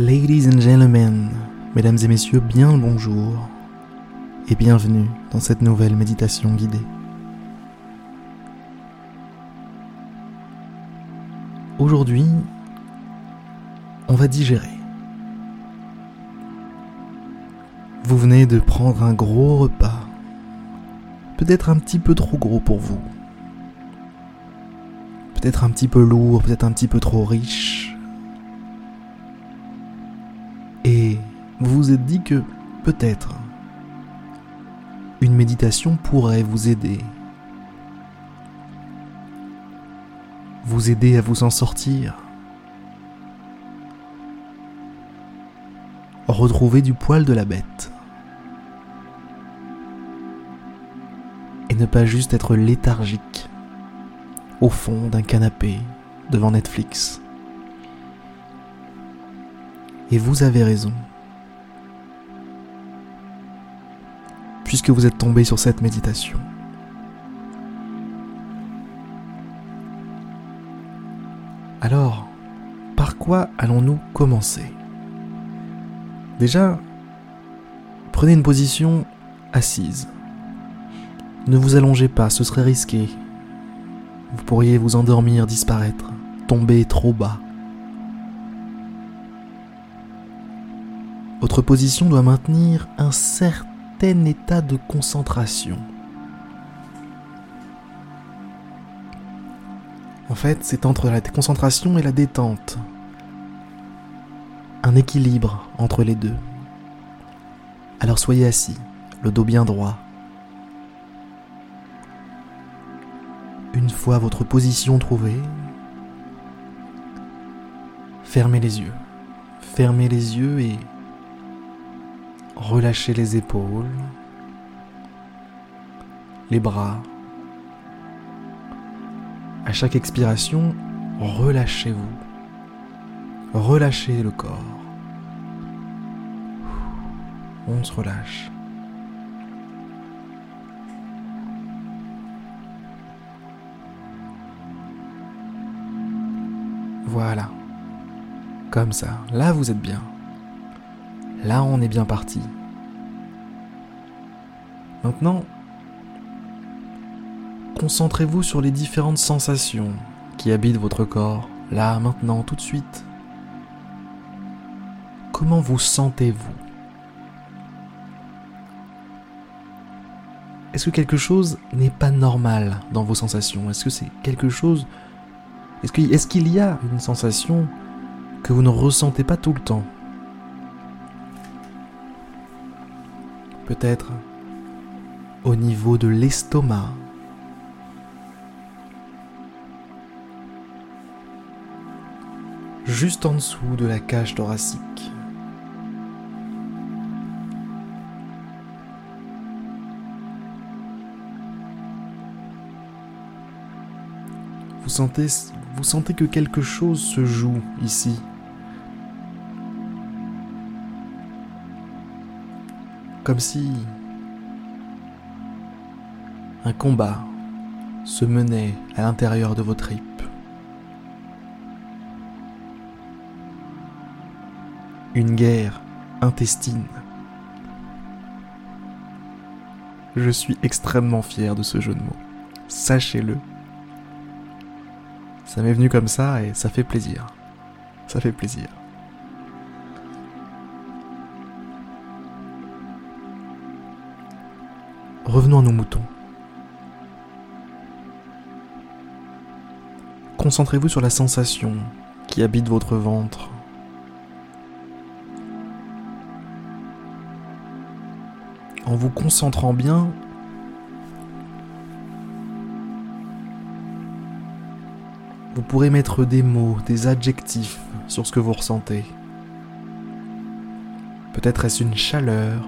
Ladies and gentlemen, mesdames et messieurs, bien le bonjour et bienvenue dans cette nouvelle méditation guidée. Aujourd'hui, on va digérer. Vous venez de prendre un gros repas, peut-être un petit peu trop gros pour vous, peut-être un petit peu lourd, peut-être un petit peu trop riche vous êtes dit que peut-être une méditation pourrait vous aider. Vous aider à vous en sortir. Retrouver du poil de la bête. Et ne pas juste être léthargique au fond d'un canapé devant Netflix. Et vous avez raison. Puisque vous êtes tombé sur cette méditation. Alors, par quoi allons-nous commencer? Déjà, prenez une position assise. Ne vous allongez pas, ce serait risqué. Vous pourriez vous endormir, disparaître, tomber trop bas. Votre position doit maintenir un certain état de concentration. En fait, c'est entre la concentration et la détente. Un équilibre entre les deux. Alors soyez assis, le dos bien droit. Une fois votre position trouvée, fermez les yeux. Fermez les yeux et relâchez les épaules, les bras. À chaque expiration, relâchez-vous. Relâchez le corps. On se relâche. Voilà. Comme ça. Là, vous êtes bien. Là, on est bien parti. Maintenant, concentrez-vous sur les différentes sensations qui habitent votre corps, là, maintenant, tout de suite. Comment vous sentez-vous? Est-ce que quelque chose n'est pas normal dans vos sensations? Est-ce que c'est quelque chose... Est-ce qu'il y a une sensation que vous ne ressentez pas tout le temps? Peut-être au niveau de l'estomac. Juste en dessous de la cage thoracique. Vous sentez, vous sentez que quelque chose se joue ici, comme si un combat se menait à l'intérieur de vos tripes. Une guerre intestine. Je suis extrêmement fier de ce jeu de mots. Sachez-le. Ça m'est venu comme ça et ça fait plaisir. Ça fait plaisir. Nos moutons. Concentrez-vous sur la sensation qui habite votre ventre. En vous concentrant bien, vous pourrez mettre des mots, des adjectifs sur ce que vous ressentez. Peut-être est-ce une chaleur,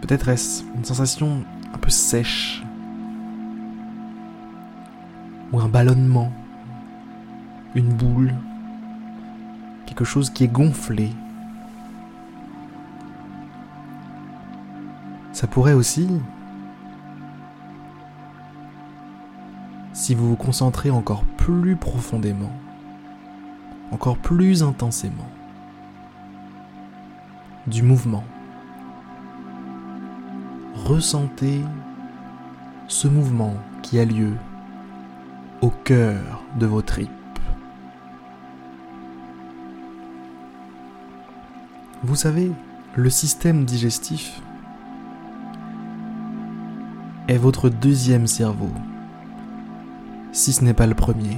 Peut-être est-ce une sensation un peu sèche ou un ballonnement, une boule, quelque chose qui est gonflé. Ça pourrait aussi, si vous vous concentrez encore plus profondément, encore plus intensément du mouvement. Ressentez ce mouvement qui a lieu au cœur de vos tripes. Vous savez, le système digestif est votre deuxième cerveau, si ce n'est pas le premier.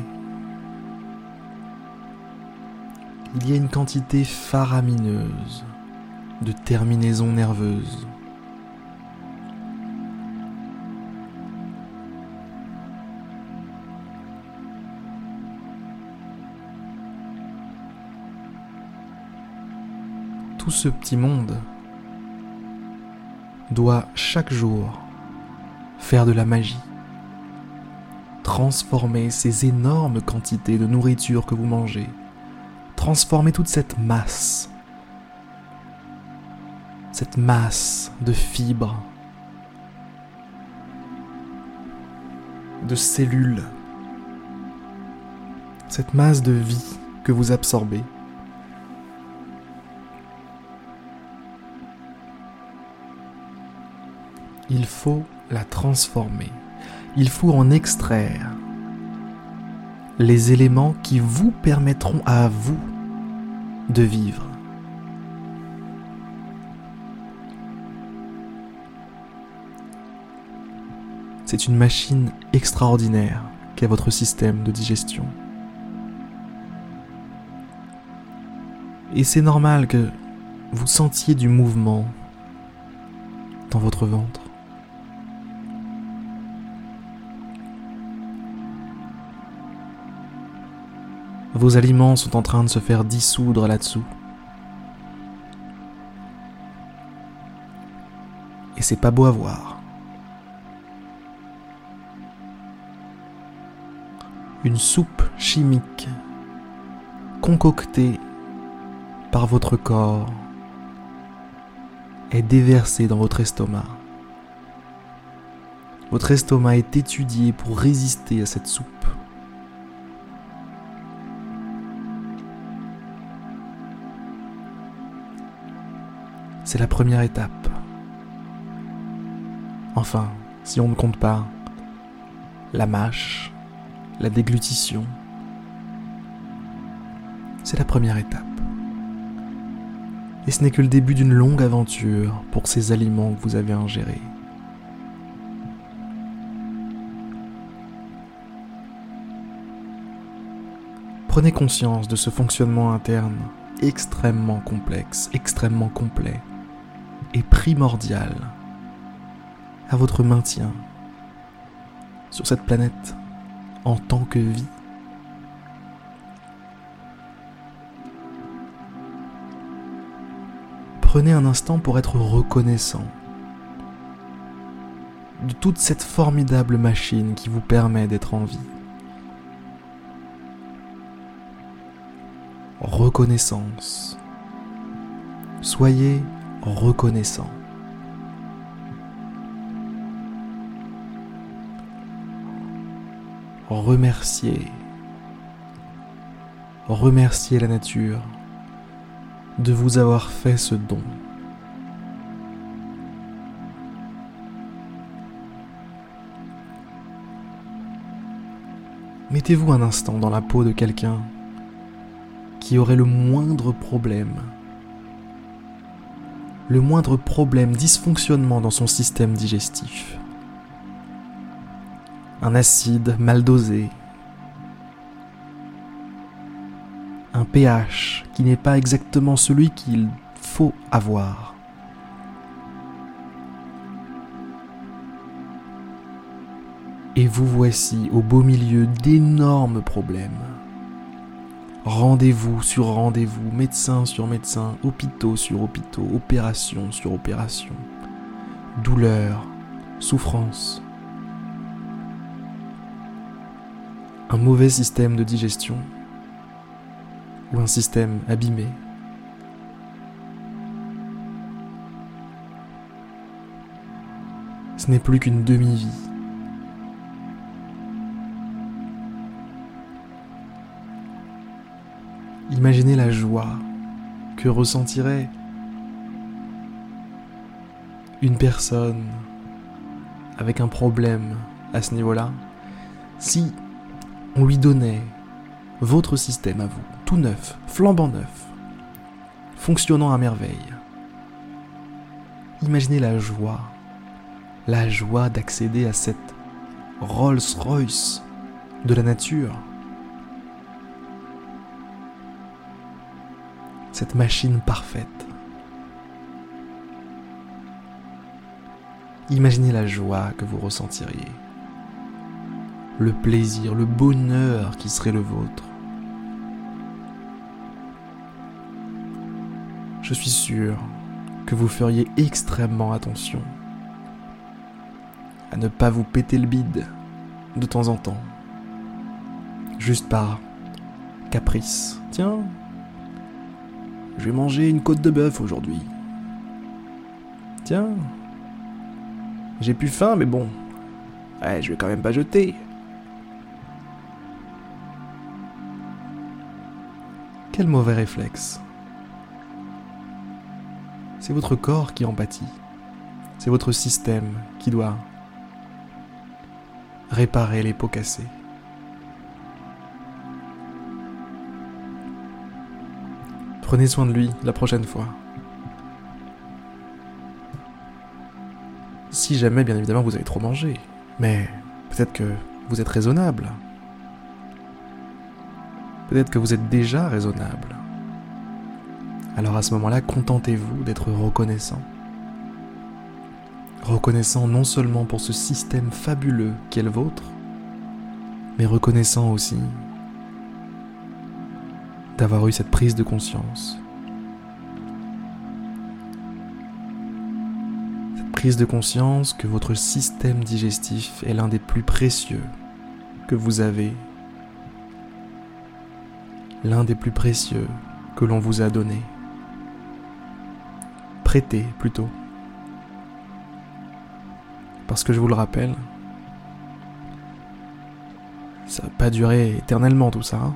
Il y a une quantité faramineuse de terminaisons nerveuses. Tout ce petit monde doit chaque jour faire de la magie, transformer ces énormes quantités de nourriture que vous mangez, transformer toute cette masse cette masse de fibres, de cellules, cette masse de vie que vous absorbez. Il faut la transformer. Il faut en extraire les éléments qui vous permettront à vous de vivre. C'est une machine extraordinaire qu'est votre système de digestion. Et c'est normal que vous sentiez du mouvement dans votre ventre. Vos aliments sont en train de se faire dissoudre là-dessous. Et c'est pas beau à voir. une soupe chimique concoctée par votre corps est déversée dans votre estomac. Votre estomac est étudié pour résister à cette soupe. C'est la première étape. Enfin, si on ne compte pas la mâche, la déglutition. C'est la première étape. Et ce n'est que le début d'une longue aventure pour ces aliments que vous avez ingérés. Prenez conscience de ce fonctionnement interne extrêmement complexe, extrêmement complet et primordial à votre maintien sur cette planète en tant que vie. Prenez un instant pour être reconnaissant de toute cette formidable machine qui vous permet d'être en vie. Reconnaissance. Soyez reconnaissant. remercier, remercier la nature de vous avoir fait ce don. Mettez-vous un instant dans la peau de quelqu'un qui aurait le moindre problème, le moindre problème, dysfonctionnement dans son système digestif un acide mal dosé, un pH qui n'est pas exactement celui qu'il faut avoir. Et vous voici au beau milieu d'énormes problèmes. Rendez-vous sur rendez-vous, médecin sur médecin, hôpitaux sur hôpitaux, opération sur opération, douleur, souffrance, un mauvais système de digestion ou un système abîmé. Ce n'est plus qu'une demi-vie. Imaginez la joie que ressentirait une personne avec un problème à ce niveau-là si on lui donnait votre système à vous, tout neuf, flambant neuf, fonctionnant à merveille. Imaginez la joie, la joie d'accéder à cette Rolls-Royce de la nature. Cette machine parfaite. Imaginez la joie que vous ressentiriez le plaisir, le bonheur qui serait le vôtre. Je suis sûr que vous feriez extrêmement attention à ne pas vous péter le bide de temps en temps, juste par caprice. Tiens, je vais manger une côte de bœuf aujourd'hui. Tiens, j'ai plus faim, mais bon, je vais quand même pas jeter. Quel mauvais réflexe. C'est votre corps qui en pâtit. C'est votre système qui doit réparer les pots cassés. Prenez soin de lui la prochaine fois. Si jamais, bien évidemment, vous avez trop mangé. Mais peut-être que vous êtes raisonnable. Peut-être que vous êtes déjà raisonnable. Alors à ce moment-là, contentez-vous d'être reconnaissant. Reconnaissant non seulement pour ce système fabuleux qu'est le vôtre, mais reconnaissant aussi d'avoir eu cette prise de conscience. Cette prise de conscience que votre système digestif est l'un des plus précieux que vous avez l'un des plus précieux que l'on vous a donné. Prêtez plutôt. Parce que je vous le rappelle, ça va pas durer éternellement tout ça. Hein.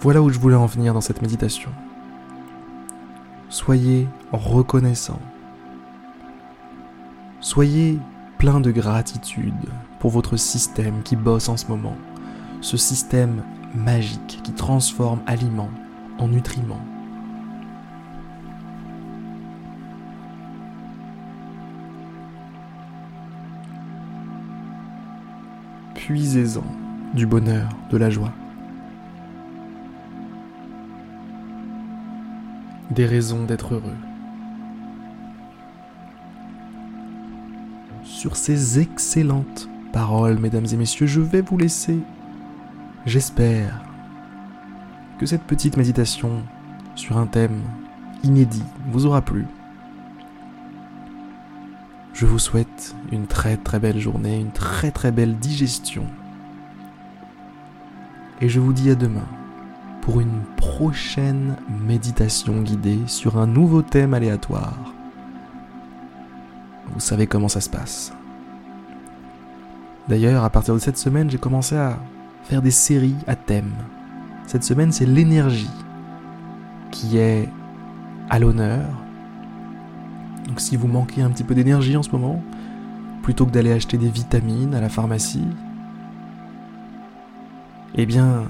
Voilà où je voulais en venir dans cette méditation. Soyez reconnaissant Soyez plein de gratitude pour votre système qui bosse en ce moment. Ce système magique qui transforme aliments en nutriments. Puisez-en du bonheur, de la joie. Des raisons d'être heureux. sur ces excellentes paroles, mesdames et messieurs, je vais vous laisser. J'espère que cette petite méditation sur un thème inédit vous aura plu. Je vous souhaite une très très belle journée, une très très belle digestion. Et je vous dis à demain pour une prochaine méditation guidée sur un nouveau thème aléatoire. Vous savez comment ça se passe. D'ailleurs, à partir de cette semaine, j'ai commencé à faire des séries à thème. Cette semaine, c'est l'énergie qui est à l'honneur. Donc si vous manquez un petit peu d'énergie en ce moment, plutôt que d'aller acheter des vitamines à la pharmacie, eh bien,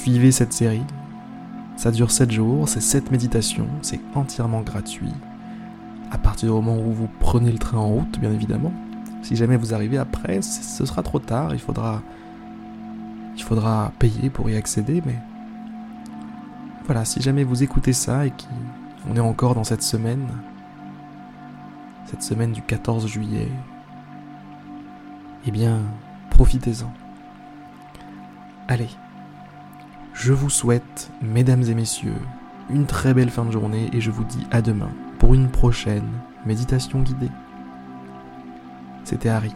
suivez cette série. Ça dure 7 jours, c'est 7 méditations, c'est entièrement gratuit à partir du moment où vous prenez le train en route, bien évidemment. Si jamais vous arrivez après, ce sera trop tard, il faudra, il faudra payer pour y accéder, mais voilà, si jamais vous écoutez ça et qu'on est encore dans cette semaine, cette semaine du 14 juillet, eh bien, profitez-en. Allez, je vous souhaite, mesdames et messieurs, une très belle fin de journée et je vous dis à demain pour une prochaine méditation guidée. C'était Harry.